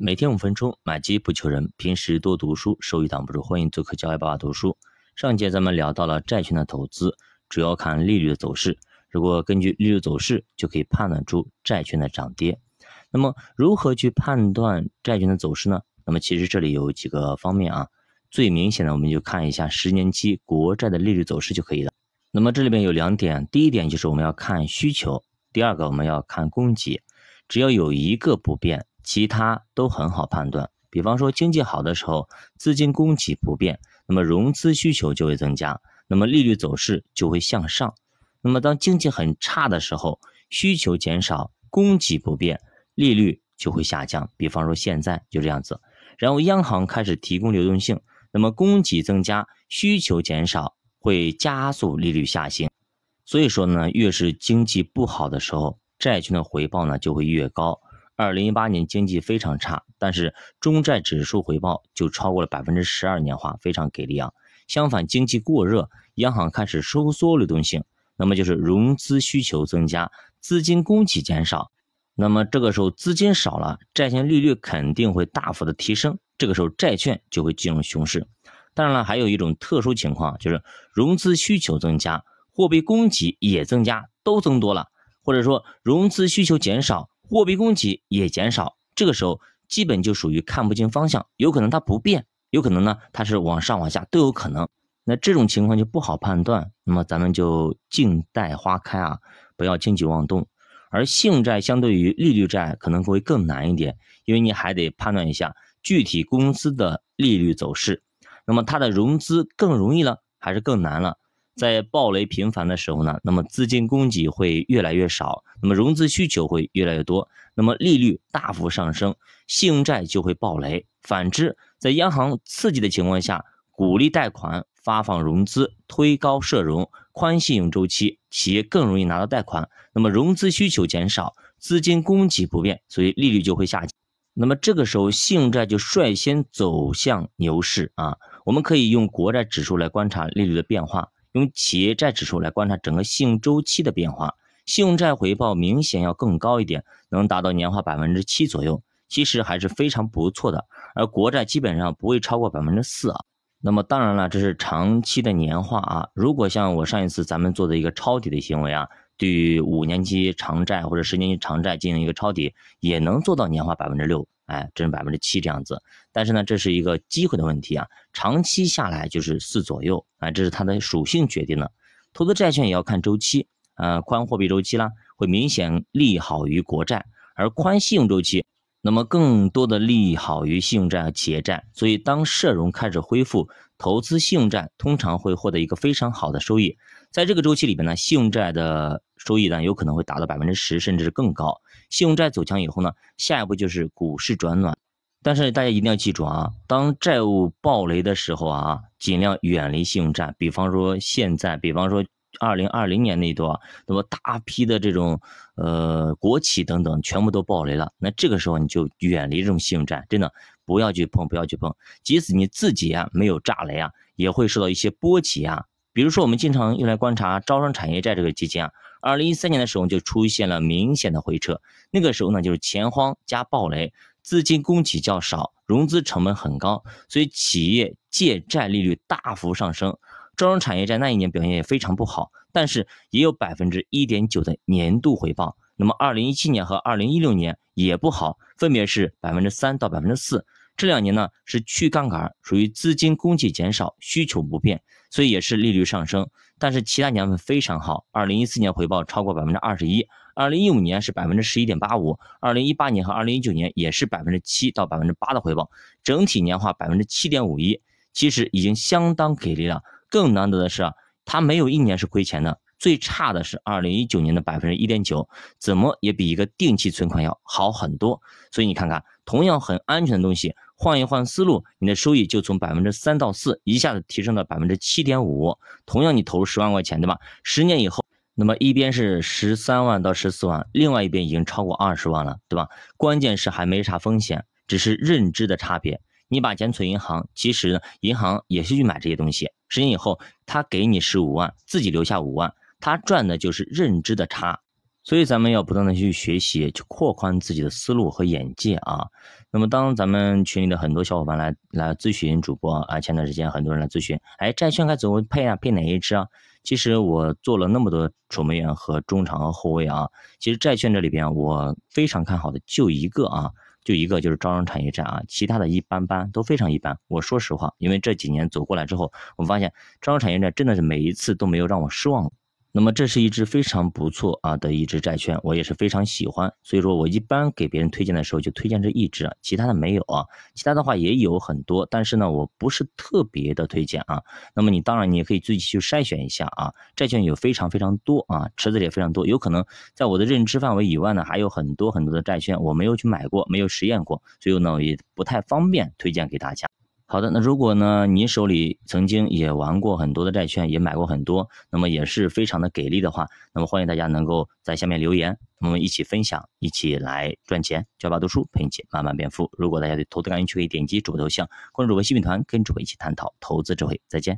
每天五分钟，买基不求人。平时多读书，收益挡不住。欢迎做客教育爸爸读书。上节咱们聊到了债券的投资，主要看利率的走势。如果根据利率走势，就可以判断出债券的涨跌。那么，如何去判断债券的走势呢？那么，其实这里有几个方面啊。最明显的，我们就看一下十年期国债的利率走势就可以了。那么，这里边有两点，第一点就是我们要看需求，第二个我们要看供给。只要有一个不变。其他都很好判断，比方说经济好的时候，资金供给不变，那么融资需求就会增加，那么利率走势就会向上。那么当经济很差的时候，需求减少，供给不变，利率就会下降。比方说现在就这样子，然后央行开始提供流动性，那么供给增加，需求减少，会加速利率下行。所以说呢，越是经济不好的时候，债券的回报呢就会越高。二零一八年经济非常差，但是中债指数回报就超过了百分之十二年化，非常给力啊！相反，经济过热，央行开始收缩流动性，那么就是融资需求增加，资金供给减少，那么这个时候资金少了，债券利率肯定会大幅的提升，这个时候债券就会进入熊市。当然了，还有一种特殊情况，就是融资需求增加，货币供给也增加，都增多了，或者说融资需求减少。货币供给也减少，这个时候基本就属于看不清方向，有可能它不变，有可能呢它是往上往下都有可能。那这种情况就不好判断，那么咱们就静待花开啊，不要轻举妄动。而信用债相对于利率债可能会更难一点，因为你还得判断一下具体公司的利率走势，那么它的融资更容易了还是更难了？在暴雷频繁的时候呢，那么资金供给会越来越少，那么融资需求会越来越多，那么利率大幅上升，信用债就会暴雷。反之，在央行刺激的情况下，鼓励贷款、发放融资、推高社融、宽信用周期，企业更容易拿到贷款，那么融资需求减少，资金供给不变，所以利率就会下降。那么这个时候，信用债就率先走向牛市啊！我们可以用国债指数来观察利率的变化。用企业债指数来观察整个信用周期的变化，信用债回报明显要更高一点，能达到年化百分之七左右，其实还是非常不错的。而国债基本上不会超过百分之四啊。那么当然了，这是长期的年化啊。如果像我上一次咱们做的一个抄底的行为啊，对五年期长债或者十年期长债进行一个抄底，也能做到年化百分之六。哎，这是百分之七这样子，但是呢，这是一个机会的问题啊，长期下来就是四左右啊，这是它的属性决定的。投资债券也要看周期，呃，宽货币周期啦，会明显利好于国债，而宽信用周期，那么更多的利好于信用债和企业债。所以，当社融开始恢复，投资信用债通常会获得一个非常好的收益。在这个周期里边呢，信用债的收益呢有可能会达到百分之十，甚至是更高。信用债走强以后呢，下一步就是股市转暖。但是大家一定要记住啊，当债务暴雷的时候啊，尽量远离信用债。比方说现在，比方说二零二零年那段，那么大批的这种呃国企等等全部都暴雷了，那这个时候你就远离这种信用债，真的不要去碰，不要去碰。即使你自己啊没有炸雷啊，也会受到一些波及啊。比如说，我们经常用来观察招商产业债这个基金啊，二零一三年的时候就出现了明显的回撤。那个时候呢，就是钱荒加暴雷，资金供给较少，融资成本很高，所以企业借债利率大幅上升。招商产业债那一年表现也非常不好，但是也有百分之一点九的年度回报。那么二零一七年和二零一六年也不好，分别是百分之三到百分之四。这两年呢是去杠杆，属于资金供给减少，需求不变，所以也是利率上升。但是其他年份非常好，二零一四年回报超过百分之二十一，二零一五年是百分之十一点八五，二零一八年和二零一九年也是百分之七到百分之八的回报，整体年化百分之七点五一，其实已经相当给力了。更难得的是啊，它没有一年是亏钱的。最差的是二零一九年的百分之一点九，怎么也比一个定期存款要好很多。所以你看看，同样很安全的东西，换一换思路，你的收益就从百分之三到四一下子提升到百分之七点五。同样你投入十万块钱，对吧？十年以后，那么一边是十三万到十四万，另外一边已经超过二十万了，对吧？关键是还没啥风险，只是认知的差别。你把钱存银行，其实银行也是去买这些东西。十年以后，他给你十五万，自己留下五万。他赚的就是认知的差，所以咱们要不断的去学习，去扩宽自己的思路和眼界啊。那么当咱们群里的很多小伙伴来来咨询主播啊，前段时间很多人来咨询，哎，债券该怎么配啊？配哪一支啊？其实我做了那么多守门员和中场和后卫啊，其实债券这里边我非常看好的就一个啊，就一个就是招商产业站啊，其他的一般般，都非常一般。我说实话，因为这几年走过来之后，我发现招商产业站真的是每一次都没有让我失望。那么这是一只非常不错啊的一只债券，我也是非常喜欢，所以说我一般给别人推荐的时候就推荐这一只，其他的没有啊，其他的话也有很多，但是呢我不是特别的推荐啊。那么你当然你也可以自己去筛选一下啊，债券有非常非常多啊，池子也非常多，有可能在我的认知范围以外呢还有很多很多的债券我没有去买过，没有实验过，所以呢也不太方便推荐给大家。好的，那如果呢，你手里曾经也玩过很多的债券，也买过很多，那么也是非常的给力的话，那么欢迎大家能够在下面留言，我们一起分享，一起来赚钱。教爸读书陪你慢慢变富。如果大家对投资感兴趣，可以点击主播头像，关注主播新品团，跟主播一起探讨投资智慧。再见。